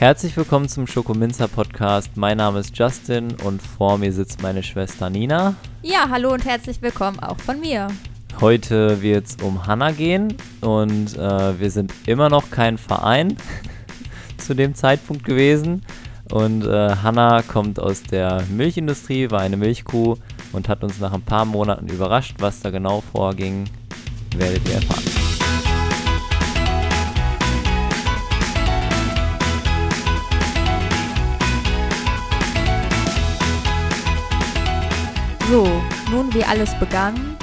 Herzlich willkommen zum Schokominzer Podcast. Mein Name ist Justin und vor mir sitzt meine Schwester Nina. Ja, hallo und herzlich willkommen auch von mir. Heute wird es um Hanna gehen und äh, wir sind immer noch kein Verein zu dem Zeitpunkt gewesen. Und äh, Hanna kommt aus der Milchindustrie, war eine Milchkuh und hat uns nach ein paar Monaten überrascht. Was da genau vorging, werdet ihr erfahren. Nun wie alles begann.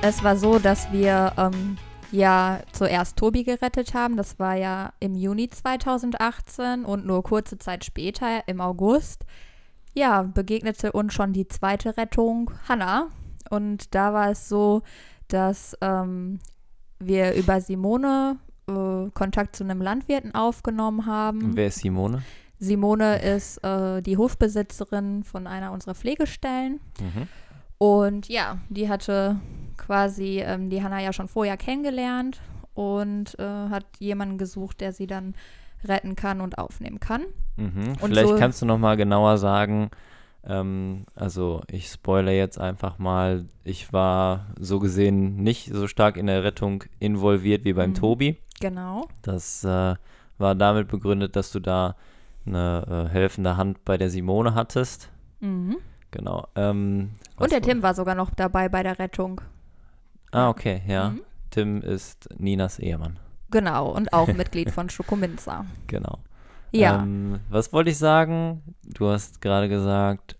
Es war so, dass wir ähm, ja zuerst Tobi gerettet haben. Das war ja im Juni 2018 und nur kurze Zeit später, im August, ja, begegnete uns schon die zweite Rettung, Hannah. Und da war es so, dass ähm, wir über Simone äh, Kontakt zu einem Landwirten aufgenommen haben. Wer ist Simone? Simone ist äh, die Hofbesitzerin von einer unserer Pflegestellen. Mhm. Und ja, die hatte quasi ähm, die Hanna ja schon vorher kennengelernt und äh, hat jemanden gesucht, der sie dann retten kann und aufnehmen kann. Mhm. Und Vielleicht so- kannst du noch mal genauer sagen, ähm, also ich spoilere jetzt einfach mal, ich war so gesehen nicht so stark in der Rettung involviert wie beim Mhm. Tobi. Genau. Das äh, war damit begründet, dass du da eine äh, helfende Hand bei der Simone hattest. Mhm. Genau. Ähm, Und der war- Tim war sogar noch dabei bei der Rettung. Ah, okay, ja. Mhm. Tim ist Ninas Ehemann. Genau, und auch Mitglied von Schokominza. Genau. Ja, Ähm, was wollte ich sagen? Du hast gerade gesagt,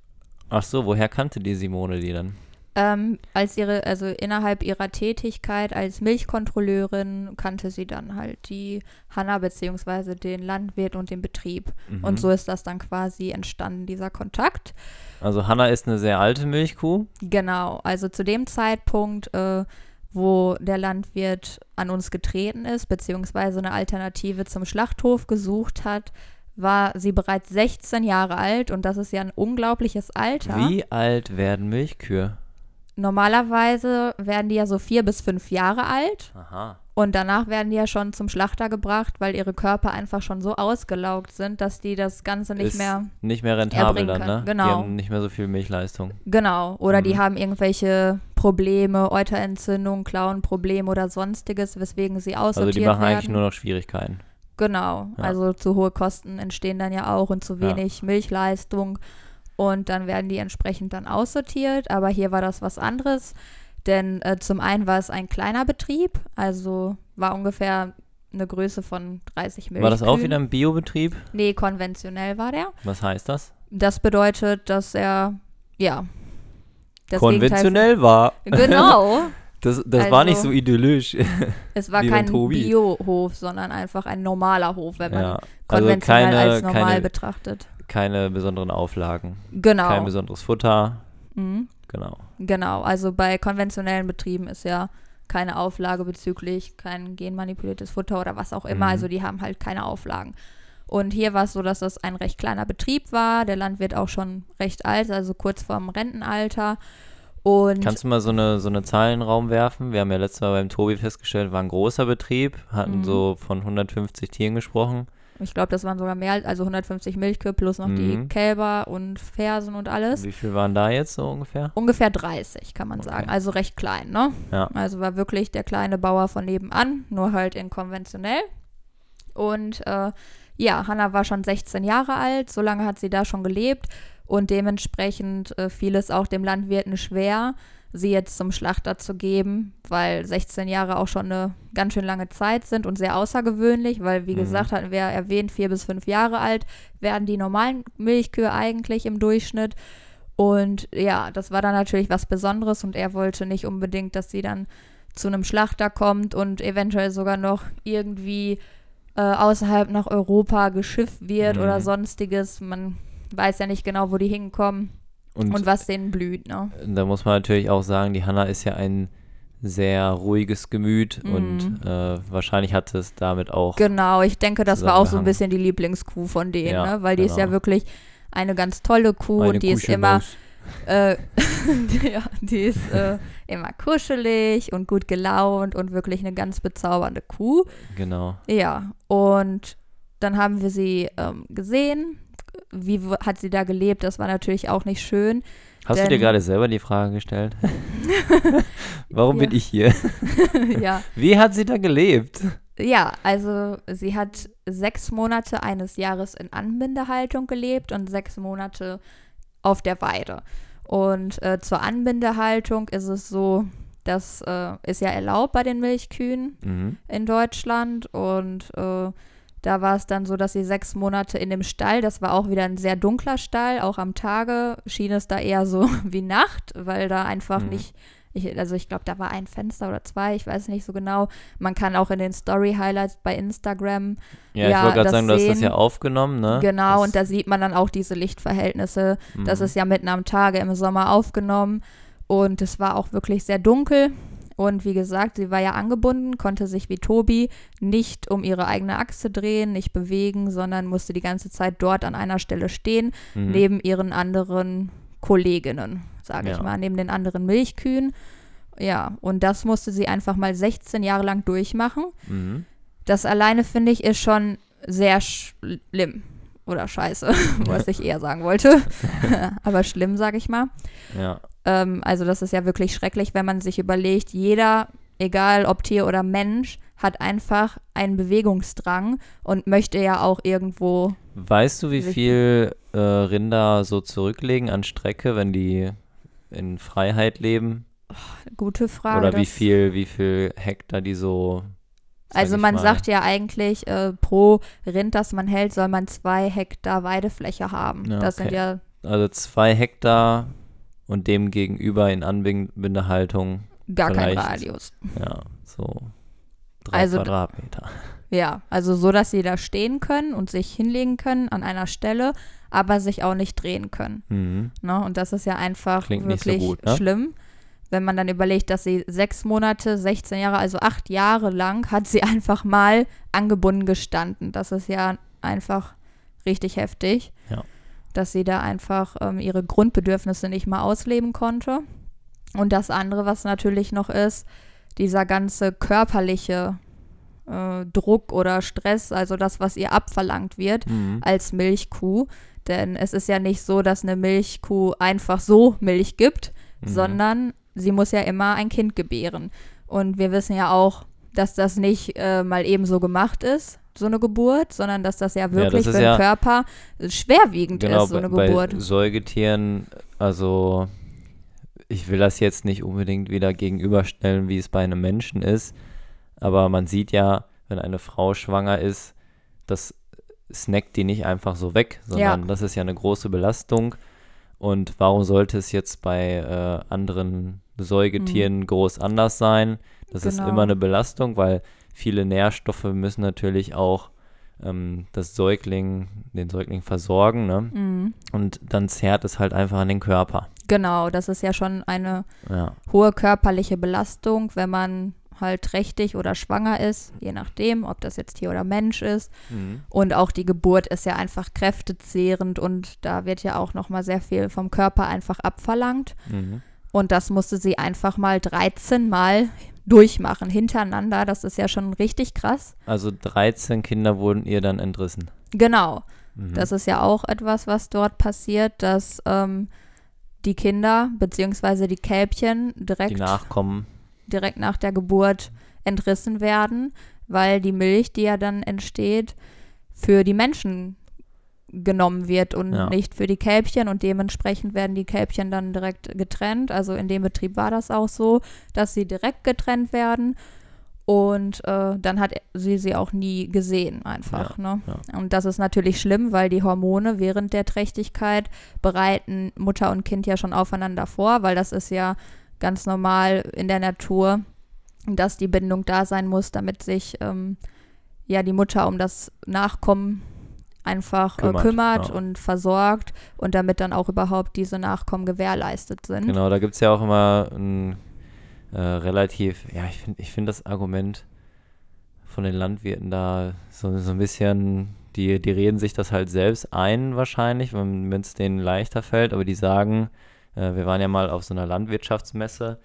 ach so, woher kannte die Simone die dann? Ähm, als ihre, also innerhalb ihrer Tätigkeit als Milchkontrolleurin kannte sie dann halt die Hanna beziehungsweise den Landwirt und den Betrieb. Mhm. Und so ist das dann quasi entstanden, dieser Kontakt. Also Hanna ist eine sehr alte Milchkuh. Genau, also zu dem Zeitpunkt, äh, wo der Landwirt an uns getreten ist, beziehungsweise eine Alternative zum Schlachthof gesucht hat, war sie bereits 16 Jahre alt und das ist ja ein unglaubliches Alter. Wie alt werden Milchkühe? Normalerweise werden die ja so vier bis fünf Jahre alt Aha. und danach werden die ja schon zum Schlachter gebracht, weil ihre Körper einfach schon so ausgelaugt sind, dass die das Ganze nicht ist mehr nicht mehr rentabel dann, ne? können. Die Genau. haben nicht mehr so viel Milchleistung. Genau, oder die Mhm. haben irgendwelche Probleme, Euterentzündung, Klauenprobleme oder sonstiges, weswegen sie aussortiert Also die machen werden. eigentlich nur noch Schwierigkeiten. Genau, Ja. also zu hohe Kosten entstehen dann ja auch und zu Ja. wenig Milchleistung und dann werden die entsprechend dann aussortiert, aber hier war das was anderes, denn äh, zum einen war es ein kleiner Betrieb, also war ungefähr eine Größe von 30 Milchkühen. War das auch wieder ein Biobetrieb? Nee, konventionell war der. Was heißt das? Das bedeutet, dass er, ja, das Konventionell war. Gegenteil, genau. Das, das war nicht Also- so idyllisch. Es war kein. Biohof, sondern einfach ein normaler Hof, wenn man ja. Also konventionell keine, als normal keine, betrachtet. Keine besonderen Auflagen. Genau. Kein besonderes Futter. Mhm. Genau. Genau. Also bei konventionellen Betrieben ist ja keine Auflage bezüglich kein genmanipuliertes Futter oder was auch immer. Mhm. Also die haben halt keine Auflagen. Und hier war es so, dass das ein recht kleiner Betrieb war. Der Landwirt auch schon recht alt, also kurz vorm Rentenalter. Und Kannst du mal so eine, so eine Zahl in den Raum werfen? Wir haben ja letztes Mal beim Tobi festgestellt, war ein großer Betrieb, hatten Mhm. so von 150 Tieren gesprochen. Ich glaube, das waren sogar mehr als also 150 Milchkühe plus noch die Mhm. Kälber und Fersen und alles. Wie viel waren da jetzt so ungefähr? Ungefähr 30, kann man Okay. sagen. Also recht klein, ne? Ja. Also war wirklich der kleine Bauer von nebenan, nur halt in konventionell. Und äh, ja, Hanna war schon 16 Jahre alt, so lange hat sie da schon gelebt und dementsprechend äh, fiel es auch dem Landwirten schwer, sie jetzt zum Schlachter zu geben, weil 16 Jahre auch schon eine ganz schön lange Zeit sind und sehr außergewöhnlich, weil wie Mhm. gesagt hatten wir ja erwähnt, vier bis fünf Jahre alt werden die normalen Milchkühe eigentlich im Durchschnitt. Und ja, das war dann natürlich was Besonderes und er wollte nicht unbedingt, dass sie dann zu einem Schlachter kommt und eventuell sogar noch irgendwie äh, außerhalb nach Europa geschifft wird Mhm. oder sonstiges. Man weiß ja nicht genau, wo die hinkommen Und, und was denen blüht, ne? da muss man natürlich auch sagen, die Hanna ist ja ein sehr ruhiges Gemüt Mhm. und äh, wahrscheinlich hat es damit auch. Genau, ich denke, das war auch so ein bisschen die Lieblingskuh von denen, Ja, ne? Weil die ist ja genau. wirklich eine ganz tolle Kuh eine und die ist immer. Äh, ja, die ist äh, immer kuschelig und gut gelaunt und wirklich eine ganz bezaubernde Kuh. Genau. Ja, und dann haben wir sie ähm, gesehen. Wie hat sie da gelebt? Das war natürlich auch nicht schön. Hast du dir gerade selber die Frage gestellt? Warum bin ich hier? ja. Wie hat sie da gelebt? ja, also sie hat sechs Monate eines Jahres in Anbindehaltung gelebt und sechs Monate auf der Weide. Und äh, zur Anbindehaltung ist es so, das äh, ist ja erlaubt bei den Milchkühen. Mhm. in Deutschland und äh, da war es dann so, dass sie sechs Monate in dem Stall, das war auch wieder ein sehr dunkler Stall, auch am Tage schien es da eher so wie Nacht, weil da einfach Mhm. nicht, ich, also ich glaube, da war ein Fenster oder zwei, ich weiß nicht so genau. Man kann auch in den Story-Highlights bei Instagram, Ja, ich Ja, wollte gerade das sagen, du hast das sehen- ja aufgenommen, ne? genau, das, und da sieht man dann auch diese Lichtverhältnisse. Das mhm. ist ja mitten am Tage im Sommer aufgenommen und es war auch wirklich sehr dunkel. Und wie gesagt, sie war ja angebunden, konnte sich wie Tobi nicht um ihre eigene Achse drehen, nicht bewegen, sondern musste die ganze Zeit dort an einer Stelle stehen, mhm. neben ihren anderen Kolleginnen, sage ich Ja. mal, neben den anderen Milchkühen. Ja, und das musste sie einfach mal 16 Jahre lang durchmachen. Mhm. Das alleine, finde ich, ist schon sehr schlimm. Oder scheiße, was ich eher sagen wollte. Aber schlimm, sage ich mal. Ja, Ähm, also das ist ja wirklich schrecklich, wenn man sich überlegt, jeder, egal ob Tier oder Mensch, hat einfach einen Bewegungsdrang und möchte ja auch irgendwo. Weißt du, wie viel äh, Rinder so zurücklegen an Strecke, wenn die in Freiheit leben? Gute Frage. Oder wie viel, wie viel Hektar die so. Also man mal- sagt ja eigentlich, äh, pro Rind, das man hält, soll man zwei Hektar Weidefläche haben. Ja, Das sind okay. ja Also zwei Hektar und dem gegenüber in Anbindehaltung, gar kein. Radius. ja, so drei Also Quadratmeter. Ja, also so, dass sie da stehen können und sich hinlegen können an einer Stelle, aber sich auch nicht drehen können. Mhm. Ne? Und das ist ja einfach Klingt nicht so wirklich gut, ne? schlimm. Wenn man dann überlegt, dass sie sechs Monate, 16 Jahre, also acht Jahre lang, hat sie einfach mal angebunden gestanden. Das ist ja einfach richtig heftig, Ja. dass sie da einfach ähm, ihre Grundbedürfnisse nicht mal ausleben konnte. Und das andere, was natürlich noch ist, dieser ganze körperliche äh, Druck oder Stress, also das, was ihr abverlangt wird, Mhm. als Milchkuh. Denn es ist ja nicht so, dass eine Milchkuh einfach so Milch gibt, Mhm. sondern sie muss ja immer ein Kind gebären. Und wir wissen ja auch, dass das nicht äh, mal eben so gemacht ist, so eine Geburt, sondern dass das ja wirklich das ist für den ja- Körper schwerwiegend Genau, ist, so eine bei, Geburt. bei Säugetieren, also ich will das jetzt nicht unbedingt wieder gegenüberstellen, wie es bei einem Menschen ist, aber man sieht ja, wenn eine Frau schwanger ist, das snackt die nicht einfach so weg, sondern das ist ja eine große Belastung. Und warum sollte es jetzt bei äh, anderen Säugetieren groß anders sein? Das ist Genau. immer eine Belastung, weil viele Nährstoffe müssen natürlich auch ähm, das Säugling, den Säugling versorgen, ne? Mhm. Und dann zerrt es halt einfach an den Körper. Genau, das ist ja schon eine Ja. hohe körperliche Belastung, wenn man halt trächtig oder schwanger ist, je nachdem, ob das jetzt Tier oder Mensch ist. Und auch die Geburt ist ja einfach kräftezehrend und da wird ja auch nochmal sehr viel vom Körper einfach abverlangt. Mhm. Und das musste sie einfach mal 13 Mal durchmachen, hintereinander. Das ist ja schon richtig krass. Also 13 Kinder wurden ihr dann entrissen. Genau. Mhm. Das ist ja auch etwas, was dort passiert, dass ähm, die Kinder bzw. die Kälbchen die direkt, Nachkommen. direkt nach der Geburt entrissen werden, weil die Milch, die ja dann entsteht, für die Menschen genommen wird und Ja. nicht für die Kälbchen und dementsprechend werden die Kälbchen dann direkt getrennt. Also in dem Betrieb war das auch so, dass sie direkt getrennt werden und äh, dann hat sie sie auch nie gesehen einfach. ne? Und das ist natürlich schlimm, weil die Hormone während der Trächtigkeit bereiten Mutter und Kind ja schon aufeinander vor, weil das ist ja ganz normal in der Natur, dass die Bindung da sein muss, damit sich ähm, ja die Mutter um das Nachkommen einfach kümmert, Kümmert, äh, kümmert ja. und versorgt und damit dann auch überhaupt diese Nachkommen gewährleistet sind. Genau, da gibt es ja auch immer ein äh, relativ, ja, ich finde ich find das Argument von den Landwirten da so, so ein bisschen, die, die reden sich das halt selbst ein wahrscheinlich, wenn es denen leichter fällt, aber die sagen, äh, wir waren ja mal auf so einer Landwirtschaftsmesse,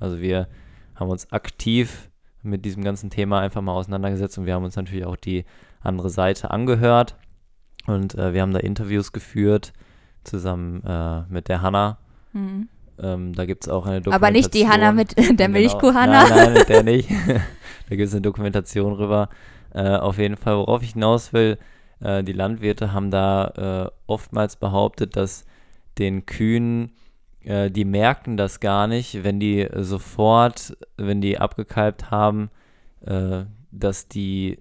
also wir haben uns aktiv mit diesem ganzen Thema einfach mal auseinandergesetzt und wir haben uns natürlich auch die andere Seite angehört und äh, wir haben da Interviews geführt zusammen äh, mit der Hanna. Mhm. Ähm, da gibt es auch eine Dokumentation. Aber nicht die Hanna mit der Genau. Milchkuh-Hanna. Nein, nein, mit der nicht. da gibt es eine Dokumentation rüber. Äh, auf jeden Fall, worauf ich hinaus will, äh, die Landwirte haben da äh, oftmals behauptet, dass den Kühen, äh, die merken das gar nicht, wenn die sofort, wenn die abgekalbt haben, dass die,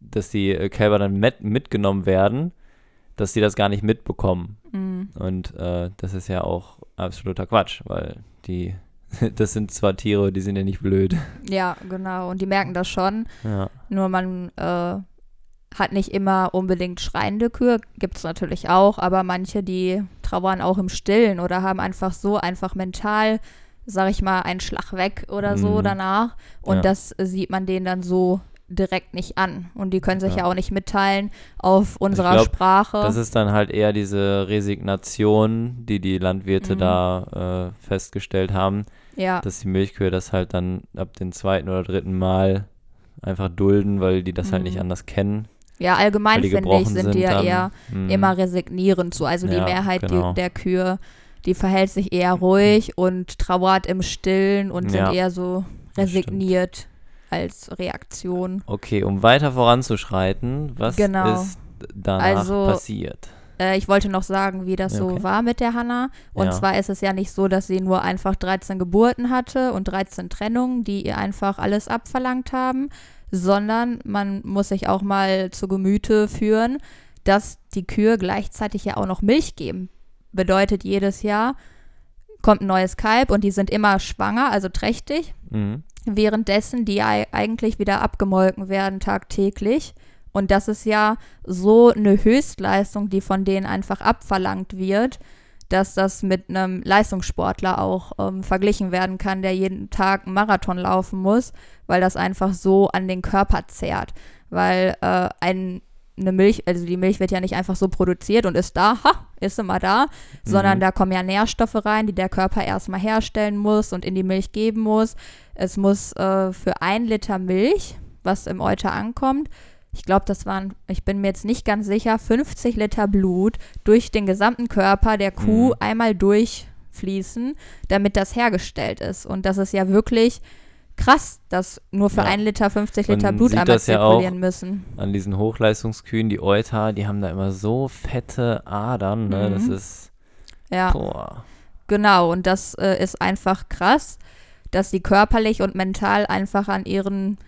dass die äh, Kälber dann mit, mitgenommen werden, dass die das gar nicht mitbekommen. Mhm. Und äh, das ist ja auch absoluter Quatsch, weil die, das sind zwar Tiere, die sind ja nicht blöd. Ja, genau. Und die merken das schon. Ja, Nur man äh, hat nicht immer unbedingt schreiende Kühe, gibt es natürlich auch, aber manche, die trauern auch im Stillen oder haben einfach so einfach mental, sag ich mal, einen Schlag weg oder so Mhm. danach. Und Ja. das sieht man denen dann so direkt nicht an. Und die können sich ja, Ja. auch nicht mitteilen auf unserer glaub, Sprache. das ist dann halt eher diese Resignation, die die Landwirte Mhm. da äh, festgestellt haben, ja, dass die Milchkühe das halt dann ab dem zweiten oder dritten Mal einfach dulden, weil die das halt Mhm. nicht anders kennen. ja, allgemein finde ich, sind die ja eher Mhm. immer resignierend zu. Also die Ja, Mehrheit genau. die, der Kühe, die verhält sich eher ruhig und trauert im Stillen und Ja, sind eher so resigniert als Reaktion. Okay, um weiter voranzuschreiten, was Genau. ist danach Also, passiert? Äh, ich wollte noch sagen, wie das Ja, so okay. war mit der Hanna. Und Ja. zwar ist es ja nicht so, dass sie nur einfach 13 Geburten hatte und 13 Trennungen, die ihr einfach alles abverlangt haben, sondern man muss sich auch mal zu Gemüte führen, dass die Kühe gleichzeitig ja auch noch Milch geben. Bedeutet, jedes Jahr kommt ein neues Kalb und die sind immer schwanger, also trächtig Mhm. Währenddessen die ei- eigentlich wieder abgemolken werden tagtäglich. Und das ist ja so eine Höchstleistung, die von denen einfach abverlangt wird, dass das mit einem Leistungssportler auch ähm, verglichen werden kann, der jeden Tag einen Marathon laufen muss, weil das einfach so an den Körper zehrt. Weil äh, ein, eine Milch, also die Milch wird ja nicht einfach so produziert und ist da, ha, ist immer da, sondern Mhm. da kommen ja Nährstoffe rein, die der Körper erstmal herstellen muss und in die Milch geben muss. Es muss äh, für ein Liter Milch, was im Euter ankommt, ich glaube, das waren, ich bin mir jetzt nicht ganz sicher, 50 Liter Blut durch den gesamten Körper der Kuh Mhm. einmal durchfließen, damit das hergestellt ist. Und das ist ja wirklich krass, dass nur für Ja. ein Liter 50 Man Liter Blut sieht einmal das ja zirkulieren müssen. An diesen Hochleistungskühen, die Euter, die haben da immer so fette Adern, ne? Das Mhm. ist, Ja. boah. Genau, und das äh, ist einfach krass, dass sie körperlich und mental einfach an ihren,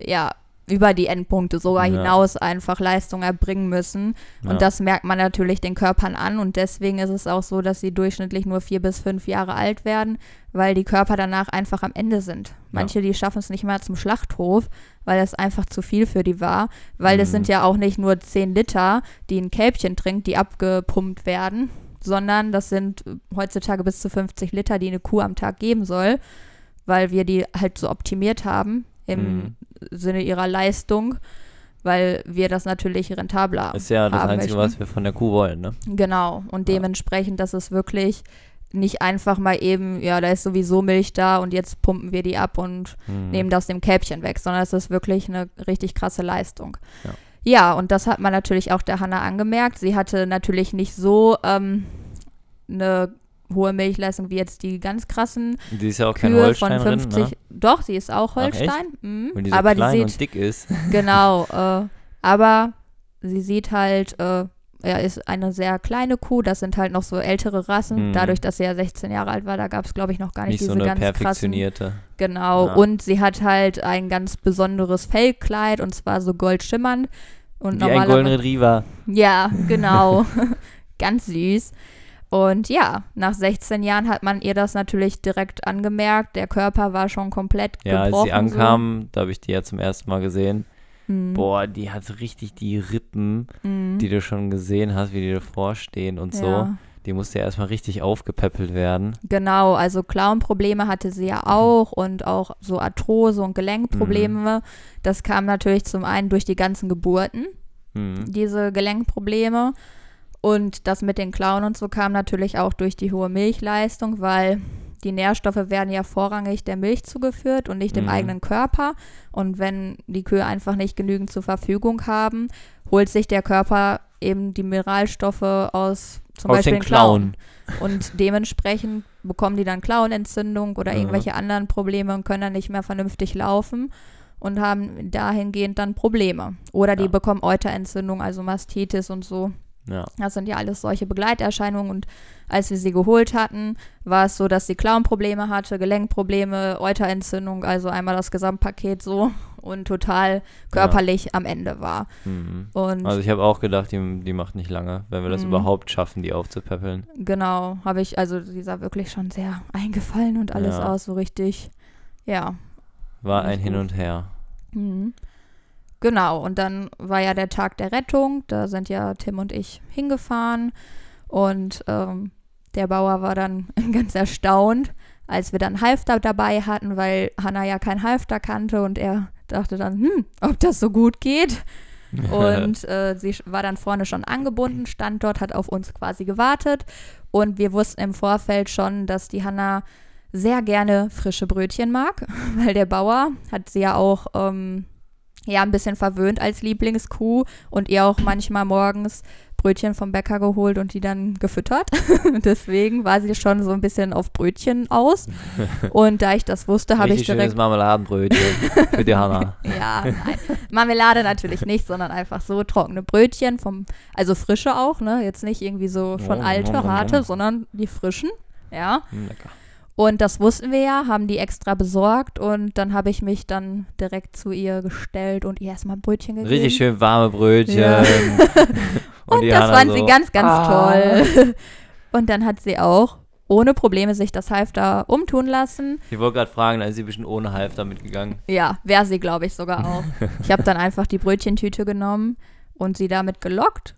ja, über die Endpunkte sogar Ja. hinaus einfach Leistung erbringen müssen. Ja. Und das merkt man natürlich den Körpern an und deswegen ist es auch so, dass sie durchschnittlich nur vier bis fünf Jahre alt werden, weil die Körper danach einfach am Ende sind. Manche, die schaffen es nicht mal zum Schlachthof, weil es einfach zu viel für die war, weil es Mhm. sind ja auch nicht nur zehn Liter, die ein Kälbchen trinkt, die abgepumpt werden, sondern das sind heutzutage bis zu 50 Liter, die eine Kuh am Tag geben soll, weil wir die halt so optimiert haben im Mhm. Sinne ihrer Leistung, weil wir das natürlich rentabler Ist ja das haben Einzige, möchten. was wir von der Kuh wollen, ne? Genau. Und Ja. dementsprechend, das ist wirklich nicht einfach mal eben, ja, da ist sowieso Milch da und jetzt pumpen wir die ab und Mhm. nehmen das dem Kälbchen weg, sondern es ist wirklich eine richtig krasse Leistung. Ja. Ja, und das hat man natürlich auch der Hanna angemerkt. Sie hatte natürlich nicht so ähm, eine hohe Milchleistung wie jetzt die ganz krassen Die ist ja auch kein Kühe Holstein von 50. ne? Doch, sie ist auch Ach? Holstein. mhm. Wenn die so aber klein die und sieht dick ist. Genau, äh, aber sie sieht halt, äh, er ist eine sehr kleine Kuh, das sind halt noch so ältere Rassen. Mhm. Dadurch, dass sie ja 16 Jahre alt war, da gab es, glaube ich, noch gar nicht, Nicht so diese eine ganz krassen. perfektionierte. Genau, Ja. und sie hat halt ein ganz besonderes Fellkleid und zwar so goldschimmernd. Und Wie ein Golden normalerweise. Retriever. Ja, genau. ganz süß. Und ja, nach 16 Jahren hat man ihr das natürlich direkt angemerkt. Der Körper war schon komplett Ja, als gebrochen. sie ankam, da habe ich die ja zum ersten Mal gesehen. So. Mhm. Boah, die hat richtig die Rippen, Mhm. die du schon gesehen hast, wie die davor stehen und so. Ja. Die musste ja erstmal richtig aufgepäppelt werden. Genau, also Klauenprobleme hatte sie ja auch und auch so Arthrose und Gelenkprobleme. Das kam natürlich zum einen durch die ganzen Geburten, Mhm. diese Gelenkprobleme. Und das mit den Klauen und so kam natürlich auch durch die hohe Milchleistung, weil die Nährstoffe werden ja vorrangig der Milch zugeführt und nicht dem Mhm. eigenen Körper. Und wenn die Kühe einfach nicht genügend zur Verfügung haben, holt sich der Körper eben die Mineralstoffe aus zum Aus Beispiel den Klauen. Klauen. Und dementsprechend bekommen die dann Klauenentzündung oder Ja. irgendwelche anderen Probleme und können dann nicht mehr vernünftig laufen und haben dahingehend dann Probleme. Oder die Ja. bekommen Euterentzündung, also Mastitis und so. Ja. Das sind ja alles solche Begleiterscheinungen. Und als wir sie geholt hatten, war es so, dass sie Klauenprobleme hatte, Gelenkprobleme, Euterentzündung, also einmal das Gesamtpaket so und total körperlich am Ende war. Mhm. Also ich habe auch gedacht, die, die macht nicht lange, wenn wir das Mhm. überhaupt schaffen, die aufzupäppeln. genau, habe ich, also sie sah wirklich schon sehr eingefallen und alles Ja. aus, so richtig, ja. War ein Hin und Her. Mhm. Genau, und dann war ja der Tag der Rettung. Da sind ja Tim und ich hingefahren. Und ähm, der Bauer war dann ganz erstaunt, als wir dann Halfter dabei hatten, weil Hannah ja kein Halfter kannte und er dachte dann, hm, ob das so gut geht. Und äh, sie war dann vorne schon angebunden, stand dort, hat auf uns quasi gewartet. Und wir wussten im Vorfeld schon, dass die Hanna sehr gerne frische Brötchen mag, weil der Bauer hat sie ja auch ähm, ja ein bisschen verwöhnt als Lieblingskuh und ihr auch manchmal morgens Brötchen vom Bäcker geholt und die dann gefüttert. Deswegen war sie schon so ein bisschen auf Brötchen aus. Und da ich das wusste, habe ich Richtig schönes direkt Marmeladenbrötchen für die Hanna. ja, nein. Marmelade natürlich nicht, sondern einfach so trockene Brötchen vom, also frische auch, ne? Jetzt nicht irgendwie so schon alte, harte, sondern die frischen. Ja. Hm, lecker. Und das wussten wir ja, haben die extra besorgt und dann habe ich mich dann direkt zu ihr gestellt und ihr erstmal ein Brötchen gegeben. Richtig schön warme Brötchen. Ja. Und, die das fand so, sie ganz, ganz "Ah." toll. Und dann hat sie auch ohne Probleme sich das Halfter umtun lassen. Ich wollte gerade fragen, da ist sie ein bisschen ohne Halfter mitgegangen. Ja, wäre sie, glaube ich, sogar auch. Ich habe dann einfach die Brötchentüte genommen und sie damit gelockt.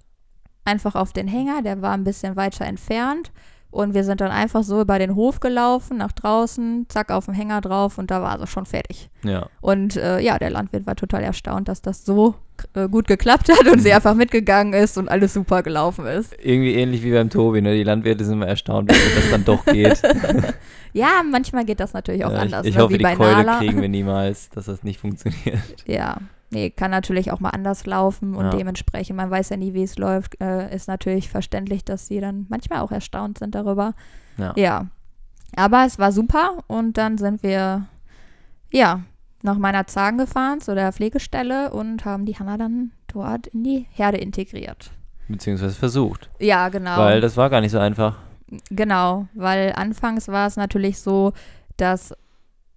Einfach auf den Hänger, der war ein bisschen weiter entfernt. Und wir sind dann einfach so über den Hof gelaufen, nach draußen, zack, auf den Hänger drauf und da war sie schon fertig. Ja. Und äh, ja, der Landwirt war total erstaunt, dass das so äh, gut geklappt hat und sie einfach mitgegangen ist und alles super gelaufen ist. Irgendwie ähnlich wie beim Tobi, ne? Die Landwirte sind immer erstaunt, wie das dann doch geht. Ja, manchmal geht das natürlich auch Ja, anders. ich ich ne, hoffe, wie die Keule Nala. kriegen wir niemals, dass das nicht funktioniert. Ja, nee, kann natürlich auch mal anders laufen und Ja. dementsprechend, man weiß ja nie, wie es läuft, äh, ist natürlich verständlich, dass sie dann manchmal auch erstaunt sind darüber. Ja. Ja. Aber es war super und dann sind wir, ja, nach meiner Zagen gefahren zu der Pflegestelle und haben die Hanna dann dort in die Herde integriert. Beziehungsweise versucht. Ja, genau. Weil das war gar nicht so einfach. Genau, weil anfangs war es natürlich so, dass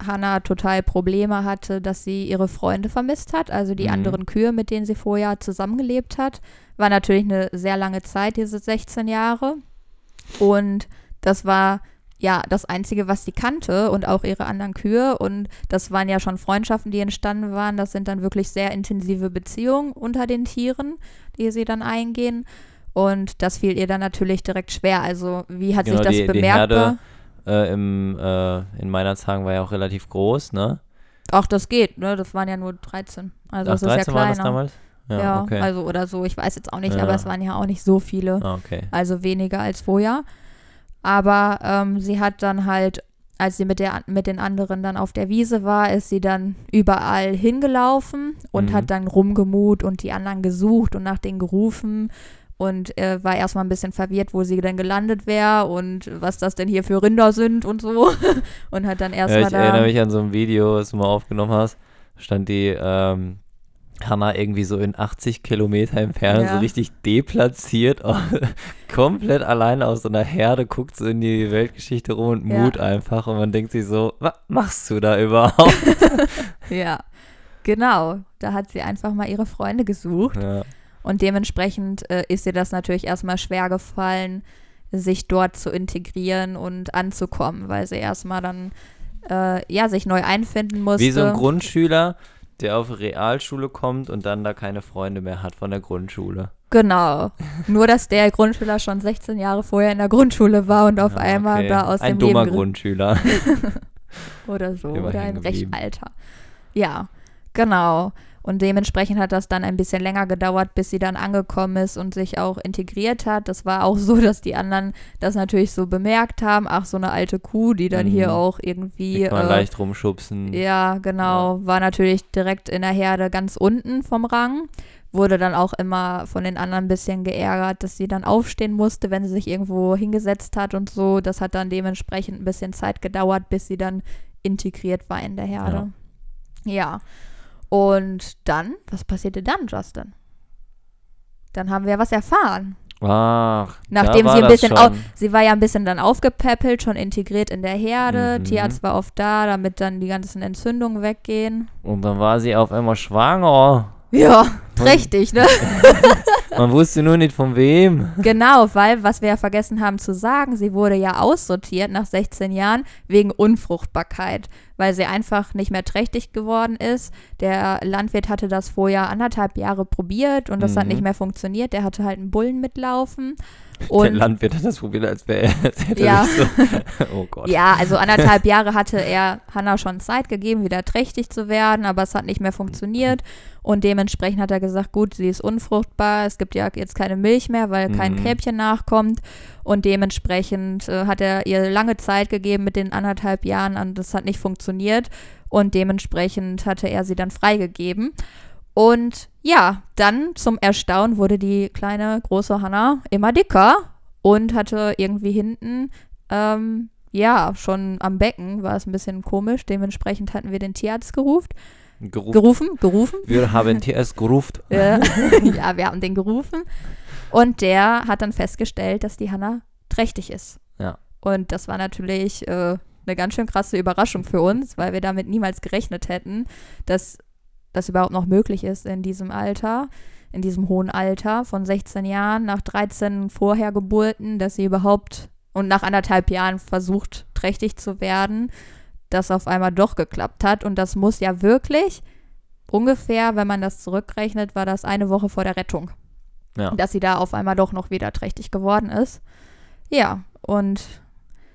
Hannah total Probleme hatte, dass sie ihre Freunde vermisst hat, also die Mhm. anderen Kühe, mit denen sie vorher zusammengelebt hat. War natürlich eine sehr lange Zeit, diese 16 Jahre. Und das war ja das Einzige, was sie kannte und auch ihre anderen Kühe. Und das waren ja schon Freundschaften, die entstanden waren. Das sind dann wirklich sehr intensive Beziehungen unter den Tieren, die sie dann eingehen. Und das fiel ihr dann natürlich direkt schwer. Also wie hat Genau, sich das die- die bemerkbar? Herde, Äh, im, äh, in meiner Zagen war ja auch relativ groß, ne? Ach, das geht, ne? Das waren ja nur 13. Also Ach, das ist ja 13 waren das kleiner. damals? Ja, Ja, okay. also oder so, ich weiß jetzt auch nicht, Ja. aber es waren ja auch nicht so viele. ah, okay. Also weniger als vorher. Aber ähm, sie hat dann halt, als sie mit, der, mit den anderen dann auf der Wiese war, ist sie dann überall hingelaufen und Mhm. hat dann rumgemut und die anderen gesucht und nach denen gerufen und äh, war erstmal ein bisschen verwirrt, wo sie denn gelandet wäre und was das denn hier für Rinder sind und so. und hat dann Ja, erstmal ich da. erinnere mich an so ein Video, das du mal aufgenommen hast. Stand die ähm, Hanna irgendwie so in 80 Kilometer Entfernung, Ja. so richtig deplatziert, komplett alleine aus so einer Herde, guckt so in die Weltgeschichte rum und Ja. mut einfach. Und man denkt sich so, was machst du da überhaupt? Ja, genau. Da hat sie einfach mal ihre Freunde gesucht. ja. Und dementsprechend äh, ist ihr das natürlich erstmal schwer gefallen, sich dort zu integrieren und anzukommen, weil sie erstmal dann äh, ja sich neu einfinden musste. Wie so ein Grundschüler, der auf Realschule kommt und dann da keine Freunde mehr hat von der Grundschule. Genau. Nur dass der Grundschüler schon 16 Jahre vorher in der Grundschule war und auf Ja, einmal okay. da aus Ein dem dummer Leben gerissen- Grundschüler. oder so Immer oder im geblieben. Rechalter. Ja, genau. Und dementsprechend hat das dann ein bisschen länger gedauert, bis sie dann angekommen ist und sich auch integriert hat. Das war auch so, dass die anderen das natürlich so bemerkt haben. Ach, so eine alte Kuh, die dann Mhm. hier auch irgendwie. Kann man äh, leicht rumschubsen. ja, genau. War natürlich direkt in der Herde ganz unten vom Rang. Wurde dann auch immer von den anderen ein bisschen geärgert, dass sie dann aufstehen musste, wenn sie sich irgendwo hingesetzt hat und so. Das hat dann dementsprechend ein bisschen Zeit gedauert, bis sie dann integriert war in der Herde. Ja. Und dann, was passierte dann, Justin? Dann haben wir was erfahren. Ach, Nachdem sie ein bisschen schon. au- Sie war ja ein bisschen dann aufgepäppelt, schon integriert in der Herde. Mhm. Tierarzt war oft da, damit dann die ganzen Entzündungen weggehen. Und dann war sie auf einmal schwanger. Ja, trächtig, ne? Man wusste nur nicht von wem. genau, weil, was wir ja vergessen haben zu sagen, sie wurde ja aussortiert nach 16 Jahren wegen Unfruchtbarkeit, weil sie einfach nicht mehr trächtig geworden ist. Der Landwirt hatte das vorher anderthalb Jahre probiert und das hat Mhm. nicht mehr funktioniert. Der hatte halt einen Bullen mitlaufen. Der Und Landwirt hat das probiert, als wäre er. als hätte Ja. So, oh Gott. Ja, also anderthalb Jahre hatte er Hannah schon Zeit gegeben, wieder trächtig zu werden, aber es hat nicht mehr funktioniert. Und dementsprechend hat er gesagt, gut, sie ist unfruchtbar, es gibt ja jetzt keine Milch mehr, weil kein Mhm. Kälbchen nachkommt. Und dementsprechend äh, hat er ihr lange Zeit gegeben mit den anderthalb Jahren und das hat nicht funktioniert. Und dementsprechend hatte er sie dann freigegeben. Und ja, dann zum Erstaunen wurde die kleine große Hannah immer dicker und hatte irgendwie hinten, ähm, ja, schon am Becken war es ein bisschen komisch. Dementsprechend hatten wir den Tierarzt gerufen. Gerufen. Gerufen, gerufen. Wir haben TS gerufen. Äh, ja, wir haben den gerufen. Und der hat dann festgestellt, dass die Hannah trächtig ist. Ja. Und das war natürlich äh, eine ganz schön krasse Überraschung für uns, weil wir damit niemals gerechnet hätten, dass das überhaupt noch möglich ist in diesem Alter, in diesem hohen Alter von 16 Jahren, nach 13 Vorhergeburten, dass sie überhaupt und nach anderthalb Jahren versucht, trächtig zu werden, das auf einmal doch geklappt hat. Und das muss ja wirklich ungefähr, wenn man das zurückrechnet, war das eine Woche vor der Rettung, Ja. dass sie da auf einmal doch noch wieder trächtig geworden ist. Ja, und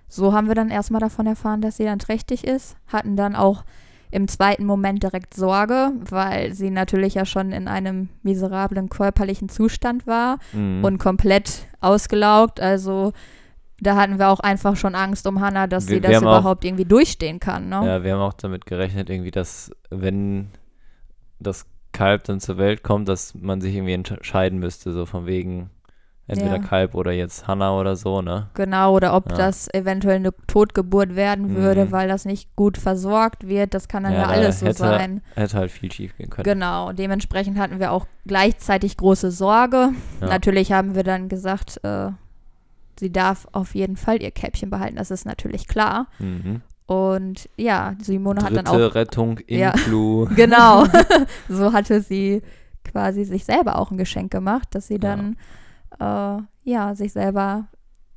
so haben wir dann erstmal davon erfahren, dass sie dann trächtig ist, hatten dann auch im zweiten Moment direkt Sorge, weil sie natürlich ja schon in einem miserablen körperlichen Zustand war Mhm. und komplett ausgelaugt. Also da hatten wir auch einfach schon Angst um Hannah, dass Wir- sie das haben auch- überhaupt irgendwie durchstehen kann. Ne? Ja, wir haben auch damit gerechnet, irgendwie, dass wenn das Kalb dann zur Welt kommt, dass man sich irgendwie entscheiden müsste, so von wegen entweder Ja. Kalb oder jetzt Hanna oder so, ne? Genau, oder ob Ja. das eventuell eine Totgeburt werden würde, Mhm. weil das nicht gut versorgt wird. Das kann dann ja, Ja, alles so hätte- sein. Hätte halt viel schief gehen können. Genau, dementsprechend hatten wir auch gleichzeitig große Sorge. Natürlich haben wir dann gesagt, äh, sie darf auf jeden Fall ihr Käppchen behalten, das ist natürlich klar. Mhm. Und ja, Simone hat dann auch Dritte Rettung in Ja. Clou. Genau. so hatte sie quasi sich selber auch ein Geschenk gemacht, dass sie dann äh, ja sich selber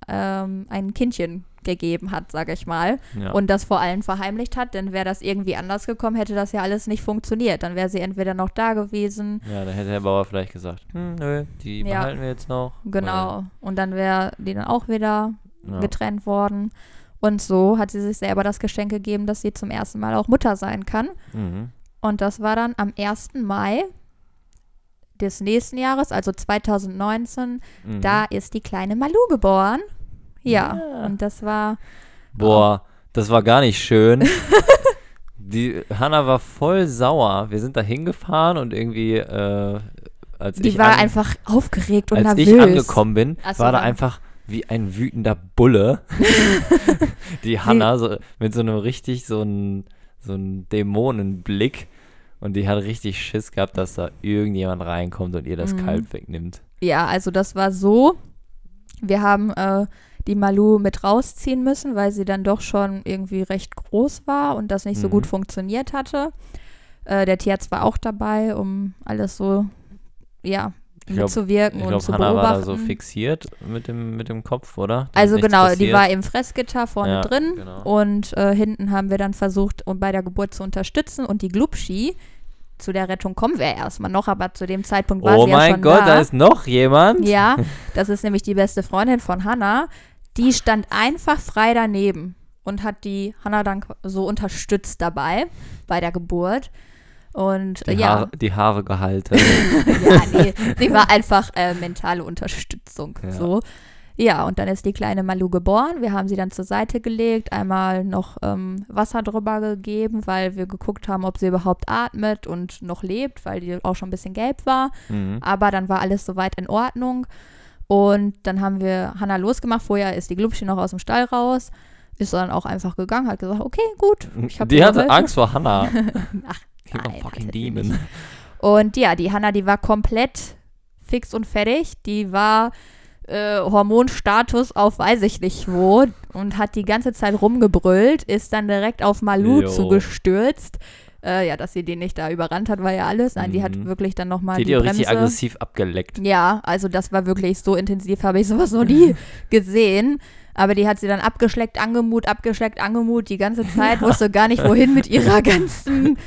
ähm, ein Kindchen gegeben hat, sage ich mal. Ja. Und das vor allem verheimlicht hat, denn wäre das irgendwie anders gekommen, hätte das ja alles nicht funktioniert. Dann wäre sie entweder noch da gewesen, ja, da hätte der Bauer vielleicht gesagt, hm, nö, die Ja. behalten wir jetzt noch. genau. Und dann wäre die dann auch wieder ja. getrennt worden. Und so hat sie sich selber das Geschenk gegeben, dass sie zum ersten Mal auch Mutter sein kann. Mhm. Und das war dann am 1. Mai des nächsten Jahres, also 2019. Mhm. Da ist die kleine Malu geboren. Ja, Ja. und das war, Boah, das war gar nicht schön. Die Hanna war voll sauer. Wir sind da hingefahren und irgendwie, äh, als die ich war einfach aufgeregt und als nervös. ich angekommen bin, so, war da einfach wie ein wütender Bulle. die Hanna so, mit so einem richtig so einem so einem Dämonenblick und die hat richtig Schiss gehabt, dass da irgendjemand reinkommt und ihr das Mhm. Kalb wegnimmt. Ja, also das war so. Wir haben äh, die Malu mit rausziehen müssen, weil sie dann doch schon irgendwie recht groß war und das nicht so Mhm. gut funktioniert hatte. Äh, der Tierarzt war auch dabei, um alles so, ja, mitzuwirken und zu Hanna war beobachten. da so fixiert mit dem, mit dem Kopf, oder? Also genau, die passiert. war im Fressgitter vorne Ja, drin genau. und äh, hinten haben wir dann versucht, um bei der Geburt zu unterstützen und die Glubschi, zu der Rettung kommen wir erstmal noch, aber zu dem Zeitpunkt war Oh sie ja mein schon Gott, da. da ist noch jemand? Ja, das ist nämlich die beste Freundin von Hannah. Die stand einfach frei daneben und hat die Hannah dann so unterstützt dabei bei der Geburt. Und Die, ja, Haare, die Haare gehalten. ja, nee, sie war einfach äh, mentale Unterstützung. Ja. So. Ja, und dann ist die kleine Malu geboren. Wir haben sie dann zur Seite gelegt, einmal noch ähm, Wasser drüber gegeben, weil wir geguckt haben, ob sie überhaupt atmet und noch lebt, weil die auch schon ein bisschen gelb war. mhm. Aber dann war alles soweit in Ordnung. Und dann haben wir Hannah losgemacht. Vorher ist die Glubschi noch aus dem Stall raus. Ist dann auch einfach gegangen, hat gesagt, okay, gut. Die hatte. Angst vor Hannah. Ach, War Nein, fucking hatte sie Demon. Und ja, die Hanna, die war komplett fix und fertig. Die war äh, Hormonstatus auf weiß ich nicht wo und hat die ganze Zeit rumgebrüllt, ist dann direkt auf Malu Jo. zugestürzt. Äh, ja, dass sie den nicht da überrannt hat, war ja alles. Nein, die hat Mhm. wirklich dann nochmal Die die, auch richtig Bremse. aggressiv abgeleckt. Ja, also das war wirklich so intensiv, habe ich sowas noch nie gesehen. Aber die hat sie dann abgeschleckt, angemut, abgeschleckt, angemut die ganze Zeit, wusste gar nicht, wohin mit ihrer ganzen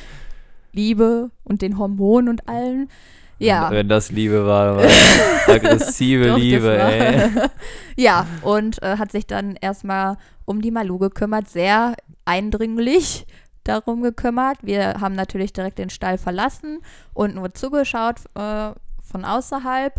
Liebe und den Hormonen und allem. Ja. Wenn das Liebe war, war aggressive Doch, Liebe, ey. ja, und äh, hat sich dann erstmal um die Malu gekümmert, sehr eindringlich darum gekümmert. Wir haben natürlich direkt den Stall verlassen und nur zugeschaut äh, von außerhalb.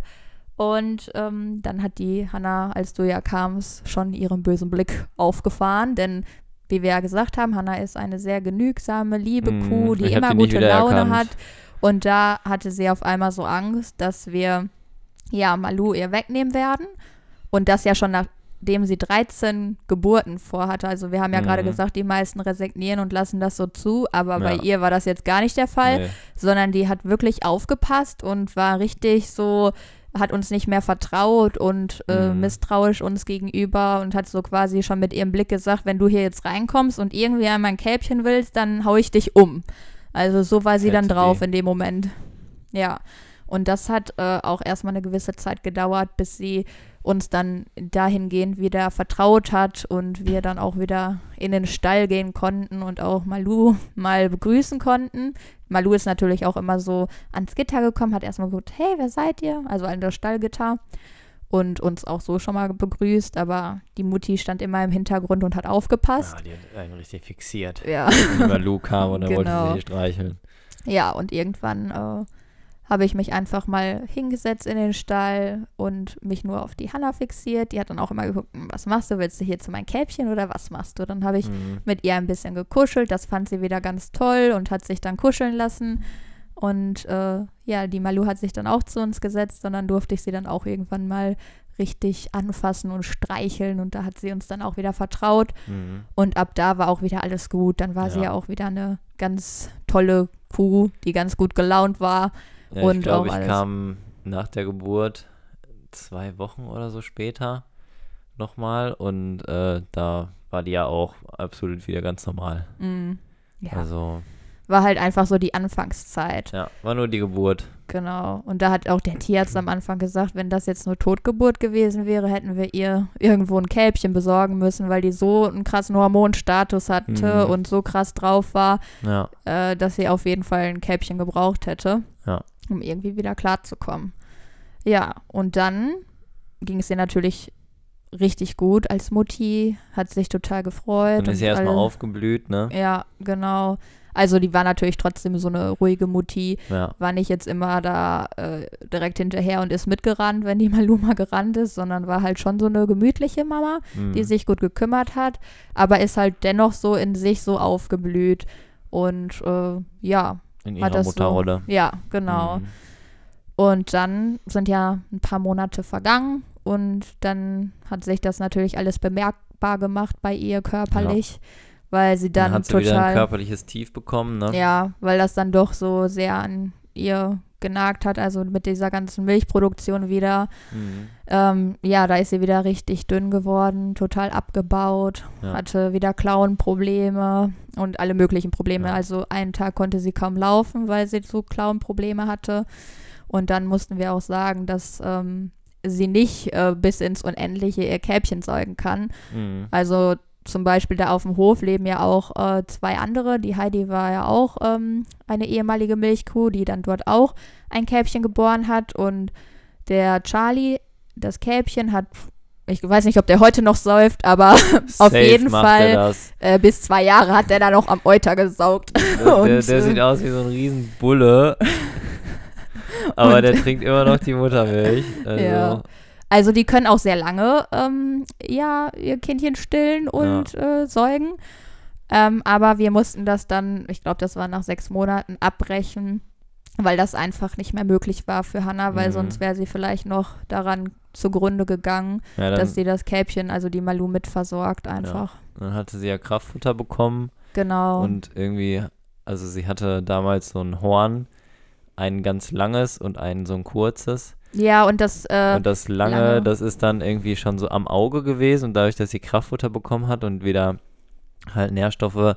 Und ähm, dann hat die Hanna, als du ja kamst, schon ihren bösen Blick aufgefahren, denn wie wir ja gesagt haben, Hanna ist eine sehr genügsame, liebe Mm, Kuh, die immer die gute Laune hat. Und da hatte sie auf einmal so Angst, dass wir ja Malu ihr wegnehmen werden. Und das ja schon nachdem sie 13 Geburten vorhatte. Also wir haben ja gerade Mhm. gesagt, die meisten resignieren und lassen das so zu, aber bei Ja. ihr war das jetzt gar nicht der Fall, Nee. sondern die hat wirklich aufgepasst und war richtig so, hat uns nicht mehr vertraut und äh, Mhm. misstrauisch uns gegenüber und hat so quasi schon mit ihrem Blick gesagt, wenn du hier jetzt reinkommst und irgendwie an mein Kälbchen willst, dann hau ich dich um. Also so war sie dann drauf in dem Moment. Ja. Und das hat äh, auch erstmal eine gewisse Zeit gedauert, bis sie uns dann dahingehend wieder vertraut hat und wir dann auch wieder in den Stall gehen konnten und auch Malu mal begrüßen konnten. Malu ist natürlich auch immer so ans Gitter gekommen, hat erstmal geguckt, hey, wer seid ihr? Also an das Stallgitter und uns auch so schon mal begrüßt, aber die Mutti stand immer im Hintergrund und hat aufgepasst. Ah, die hat einen richtig fixiert. Ja. Über kam und er Genau. wollte sie streicheln. Ja, und irgendwann äh, habe ich mich einfach mal hingesetzt in den Stall und mich nur auf die Hanna fixiert. Die hat dann auch immer geguckt, "Hm, was machst du? Willst du hier zu meinem Kälbchen oder was machst du? Dann habe ich Mhm. mit ihr ein bisschen gekuschelt. Das fand sie wieder ganz toll und hat sich dann kuscheln lassen. Und äh, ja, die Malu hat sich dann auch zu uns gesetzt und dann durfte ich sie dann auch irgendwann mal richtig anfassen und streicheln und da hat sie uns dann auch wieder vertraut Mhm. und ab da war auch wieder alles gut. Dann war sie Ja. ja auch wieder eine ganz tolle Kuh, die ganz gut gelaunt war. Ja, Und ich glaube, auch ich alles. kam nach der Geburt zwei Wochen oder so später nochmal und äh, da war die ja auch absolut wieder ganz normal. Mm, ja, Also, war halt einfach so die Anfangszeit. ja, war nur die Geburt. Genau. Und da hat auch der Tierarzt am Anfang gesagt, wenn das jetzt nur Totgeburt gewesen wäre, hätten wir ihr irgendwo ein Kälbchen besorgen müssen, weil die so einen krassen Hormonstatus hatte Mhm. und so krass drauf war, Ja, äh, dass sie auf jeden Fall ein Kälbchen gebraucht hätte, Ja. Um irgendwie wieder klarzukommen. Ja, und dann ging es ihr natürlich richtig gut als Mutti, hat sich total gefreut. dann ist und sie erstmal aufgeblüht, ne? Ja, genau. Also die war natürlich trotzdem so eine ruhige Mutti, Ja. war nicht jetzt immer da äh, direkt hinterher und ist mitgerannt, wenn die Maluma gerannt ist, sondern war halt schon so eine gemütliche Mama, die Mhm. sich gut gekümmert hat, aber ist halt dennoch so in sich so aufgeblüht und äh, ja, in ihrer Mutterrolle. so, ja, genau. Mhm. Und dann sind ja ein paar Monate vergangen und dann hat sich das natürlich alles bemerkbar gemacht bei ihr körperlich, weil sie Dann, dann, hat sie wieder ein total körperliches Tief bekommen, ne? ja, weil das dann doch so sehr an ihr genagt hat, also mit dieser ganzen Milchproduktion wieder. Mhm. Ähm, ja, da ist sie wieder richtig dünn geworden, total abgebaut, Ja. hatte wieder Klauenprobleme und alle möglichen Probleme. Ja. Also einen Tag konnte sie kaum laufen, weil sie so Klauenprobleme hatte. Und dann mussten wir auch sagen, dass ähm, sie nicht äh, bis ins Unendliche ihr Kälbchen säugen kann. Mhm. Also zum Beispiel da auf dem Hof leben ja auch äh, zwei andere. Die Heidi war ja auch ähm, eine ehemalige Milchkuh, die dann dort auch ein Kälbchen geboren hat. Und der Charlie, das Kälbchen, hat ich weiß nicht, ob der heute noch säuft, aber auf jeden Fall äh, bis zwei Jahre hat der da noch am Euter gesaugt. Der, der, Und, der äh, sieht aus wie so ein riesen Bulle. Aber Und- der trinkt immer noch die Muttermilch. Also, Ja. Also die können auch sehr lange ähm, ja, ihr Kindchen stillen und äh, säugen. Ähm, aber wir mussten das dann, ich glaube, das war nach sechs Monaten, abbrechen, weil das einfach nicht mehr möglich war für Hannah, weil Mhm. sonst wäre sie vielleicht noch daran zugrunde gegangen, ja, dann, dass sie das Kälbchen, also die Malu, mitversorgt einfach. dann hatte sie ja Kraftfutter bekommen. Genau. Und irgendwie, also sie hatte damals so ein Horn, ein ganz langes und ein so ein kurzes. Ja, und das, äh, und das lange, lange. das ist dann irgendwie schon so am Auge gewesen. Und dadurch, dass sie Kraftfutter bekommen hat und wieder halt Nährstoffe,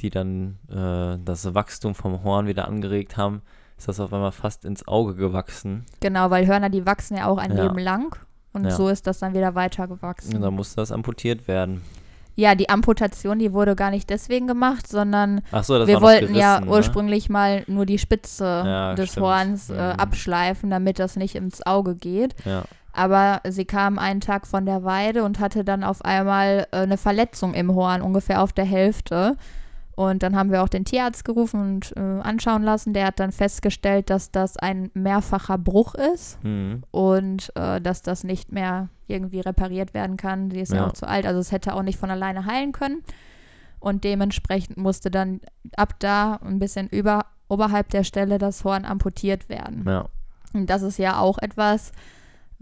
die dann äh, das Wachstum vom Horn wieder angeregt haben, ist das auf einmal fast ins Auge gewachsen. genau, weil Hörner, die wachsen ja auch ein Ja. Leben lang. Und Ja. so ist das dann wieder weitergewachsen. Und dann musste das amputiert werden. Ja, die Amputation, die wurde gar nicht deswegen gemacht, sondern so, wir wollten ja gerissen, ne? ursprünglich mal nur die Spitze Ja, des stimmt. Horns äh, Mhm. abschleifen, damit das nicht ins Auge geht. Ja, Aber sie kam einen Tag von der Weide und hatte dann auf einmal äh, eine Verletzung im Horn, ungefähr auf der Hälfte. Und dann haben wir auch den Tierarzt gerufen und äh, anschauen lassen. Der hat dann festgestellt, dass das ein mehrfacher Bruch ist mhm. und äh, dass das nicht mehr irgendwie repariert werden kann. Sie ist ja. Ja. auch zu alt, also es hätte auch nicht von alleine heilen können. Und dementsprechend musste dann ab da ein bisschen über, oberhalb der Stelle das Horn amputiert werden. ja. Und das ist ja auch etwas,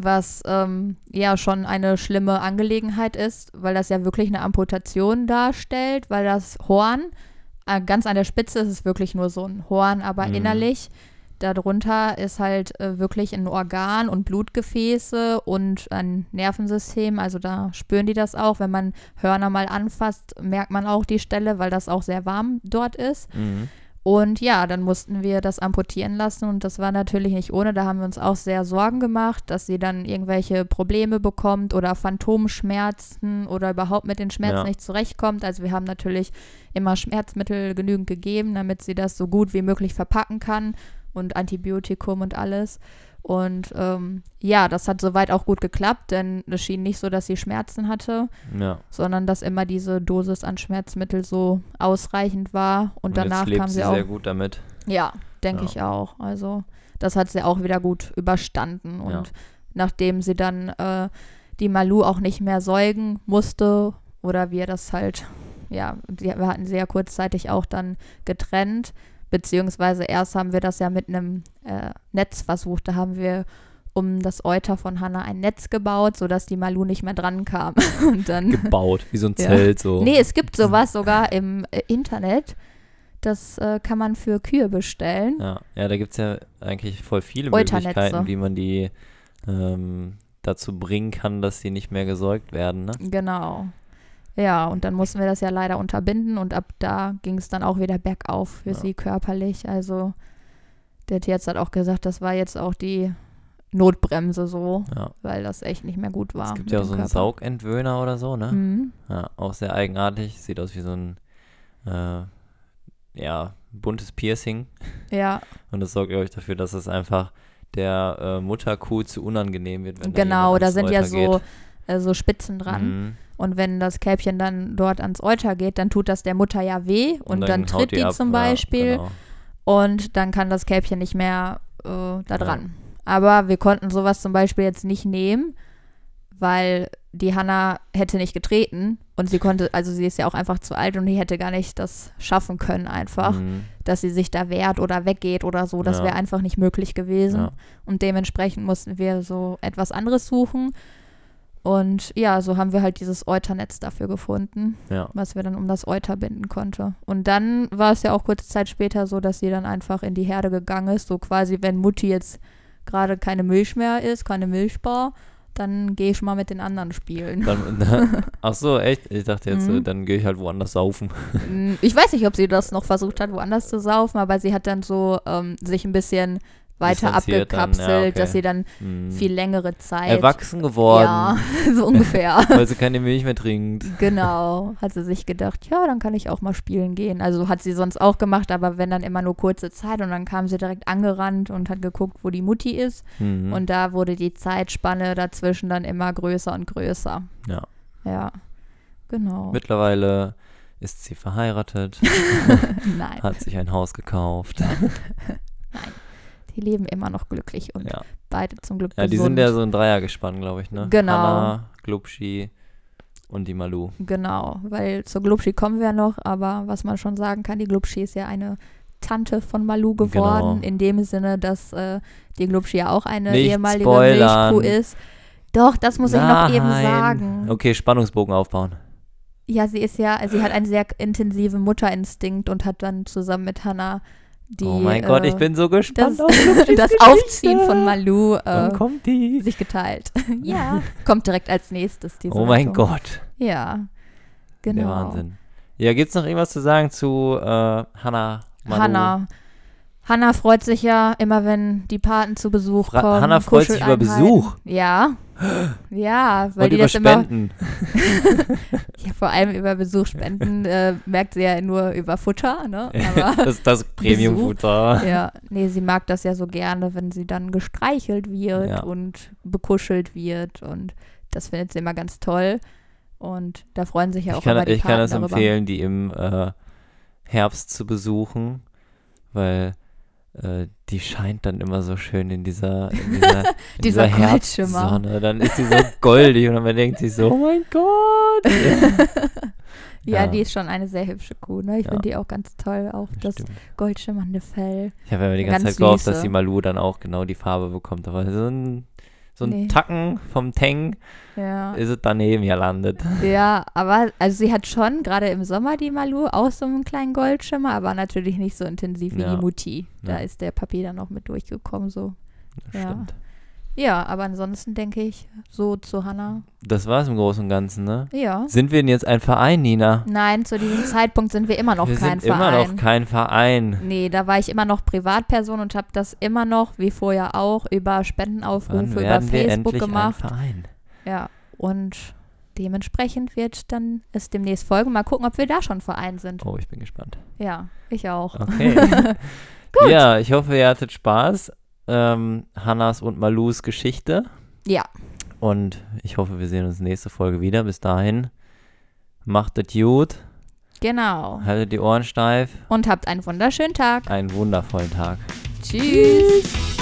was ähm, ja schon eine schlimme Angelegenheit ist, weil das ja wirklich eine Amputation darstellt, weil das Horn, äh, ganz an der Spitze ist es wirklich nur so ein Horn, aber Mhm. innerlich darunter ist halt äh, wirklich ein Organ und Blutgefäße und ein Nervensystem. Also da spüren die das auch. Wenn man Hörner mal anfasst, merkt man auch die Stelle, weil das auch sehr warm dort ist. Mhm. Und ja, dann mussten wir das amputieren lassen und das war natürlich nicht ohne. Da haben wir uns auch sehr Sorgen gemacht, dass sie dann irgendwelche Probleme bekommt oder Phantomschmerzen oder überhaupt mit den Schmerzen Ja. nicht zurechtkommt. Also wir haben natürlich immer Schmerzmittel genügend gegeben, damit sie das so gut wie möglich verpacken kann und Antibiotikum und alles. Und ähm, ja, das hat soweit auch gut geklappt, denn es schien nicht so, dass sie Schmerzen hatte ja. sondern dass immer diese Dosis an Schmerzmittel so ausreichend war und, danach jetzt lebt kam sie sie auch. sehr gut damit. Ja, denke Ja. ich auch. Also das hat sie auch wieder gut überstanden und Ja. nachdem sie dann äh, die Malu auch nicht mehr säugen musste oder wir das halt, ja, wir hatten sie ja kurzzeitig auch dann getrennt, beziehungsweise erst haben wir das ja mit einem äh, Netz versucht. Da haben wir um das Euter von Hannah ein Netz gebaut, sodass die Malu nicht mehr dran kam. Und dann Gebaut, wie so ein Ja. Zelt so. Nee, es gibt sowas sogar im äh, Internet. Das äh, kann man für Kühe bestellen. Ja, ja da gibt es ja eigentlich voll viele. Möglichkeiten, wie man die ähm, dazu bringen kann, dass sie nicht mehr gesäugt werden. Ne? Genau. Ja, und dann mussten wir das ja leider unterbinden und ab da ging es dann auch wieder bergauf für Ja. sie körperlich. Also der Tierarzt hat auch gesagt, das war jetzt auch die Notbremse so, Ja. weil das echt nicht mehr gut war. Es gibt ja auch so einen Körper. Saugentwöhner oder so, ne? Mhm. Ja, auch sehr eigenartig. Sieht aus wie so ein äh, ja, buntes Piercing. Ja, Und das sorgt, glaube ich, dafür, dass es einfach der äh, Mutterkuh zu unangenehm wird, wenn genau, da, da sind ja so, äh, so Spitzen dran. Mhm. Und wenn das Kälbchen dann dort ans Euter geht, dann tut das der Mutter ja weh und, dann, haut tritt die, ab. zum Ja, Beispiel genau. und dann kann das Kälbchen nicht mehr äh, da dran. Aber wir konnten sowas zum Beispiel jetzt nicht nehmen, weil die Hanna hätte nicht getreten und sie konnte, also sie ist ja auch einfach zu alt und die hätte gar nicht das schaffen können einfach, Mhm. dass sie sich da wehrt oder weggeht oder so. Das Ja. wäre einfach nicht möglich gewesen. Ja. Und dementsprechend mussten wir so etwas anderes suchen. Und ja, so haben wir halt dieses Euternetz dafür gefunden, Ja. was wir dann um das Euter binden konnte. Und dann war es ja auch kurze Zeit später so, dass sie dann einfach in die Herde gegangen ist. So quasi, wenn Mutti jetzt gerade keine Milch mehr ist, keine Milchbar, dann gehe ich mal mit den anderen spielen. Dann, ach so, echt? Ich dachte jetzt, Mhm. äh, dann gehe ich halt woanders saufen. Ich weiß nicht, ob sie das noch versucht hat, woanders zu saufen, aber sie hat dann so ähm, sich ein bisschen weiter dann, abgekapselt, ja, okay. dass sie dann Hm. viel längere Zeit. erwachsen geworden, Ja, so ungefähr. weil sie keine Milch mehr trinkt. Genau, hat sie sich gedacht, ja, dann kann ich auch mal spielen gehen. Also hat sie sonst auch gemacht, aber wenn dann immer nur kurze Zeit und dann kam sie direkt angerannt und hat geguckt, wo die Mutti ist. Mhm. Und da wurde die Zeitspanne dazwischen dann immer größer und größer. Ja. Ja, genau. Mittlerweile ist sie verheiratet, Nein, hat sich ein Haus gekauft. Die leben immer noch glücklich und Ja, beide zum Glück ja die gesund. sind ja so ein Dreiergespann, glaube ich, ne? Genau. Hanna, Glubschi und die Malu. Genau, weil zur Glubschi kommen wir ja noch, aber was man schon sagen kann, die Glubschi ist ja eine Tante von Malu geworden, Genau. in dem Sinne, dass äh, die Glubschi ja auch eine Nicht ehemalige spoilern. Milchkuh ist. Doch, das muss ich noch eben Nein. sagen. Okay, Spannungsbogen aufbauen. Ja, sie ist ja, sie hat einen sehr intensiven Mutterinstinkt und hat dann zusammen mit Hannah die, oh mein Gott, ich äh, bin so gespannt das, auf das. Aufziehen von Malu Wann äh, kommt die? sich geteilt. ja, kommt direkt als nächstes. Diese Oh mein Rettung. Gott, Ja, genau. der Wahnsinn. Ja, gibt's noch irgendwas zu sagen zu äh, Hannah, Malu? Hanna. Hanna freut sich ja immer, wenn die Paten zu Besuch Fra- kommen. Hanna freut sich über. Besuch? Ja. Ja, weil Und die über das immer, Spenden. ja, vor allem über Besuch spenden, äh, merkt sie ja nur über Futter, ne? Aber das ist das Premium-Futter. ja, nee, sie mag das ja so gerne, wenn sie dann gestreichelt wird Ja. und bekuschelt wird und das findet sie immer ganz toll. Und da freuen sich ja auch Ich kann, immer die ich kann Paten das darüber. empfehlen, die im äh, Herbst zu besuchen, weil die scheint dann immer so schön in dieser, in dieser, in Dieser dieser Goldschimmer. Herbstsonne. Dann ist sie so goldig und man denkt sich so, oh mein Gott. Ja, Ja. die ist schon eine sehr hübsche Kuh, ne? Ich Ja. finde die auch ganz toll, auch das Stimmt. goldschimmernde Fell. Ich habe ja die ganze ganz Zeit gehofft, dass die Malu dann auch genau die Farbe bekommt. Aber so ein, so ein Nee. Tacken vom Tang Ja. ist es daneben gelandet. ja, aber also sie hat schon gerade im Sommer die Malu auch so einen kleinen Goldschimmer, aber natürlich nicht so intensiv wie Ja. die Mutti. Da Ja. ist der Papi dann noch mit durchgekommen so. Das Ja. stimmt. Ja, aber ansonsten denke ich so zu Hannah. Das war es im Großen und Ganzen, ne? Ja. Sind wir denn jetzt ein Verein, Nina? Nein, zu diesem Zeitpunkt sind wir immer noch wir kein sind Verein. immer noch kein Verein. Nee, da war ich immer noch Privatperson und habe das immer noch, wie vorher auch, über Spendenaufrufe über Facebook endlich gemacht. ein Verein? Ja, und dementsprechend wird dann es demnächst folgen. Mal gucken, ob wir da schon Verein sind. Oh, ich bin gespannt. Ja, ich auch. Okay. Ja, ich hoffe, ihr hattet Spaß. Ähm, Hannas und Malus Geschichte. Ja, Und ich hoffe, wir sehen uns nächste Folge wieder. Bis dahin, macht es gut, genau. haltet die Ohren steif. Und habt einen wunderschönen Tag. Einen wundervollen Tag. Tschüss.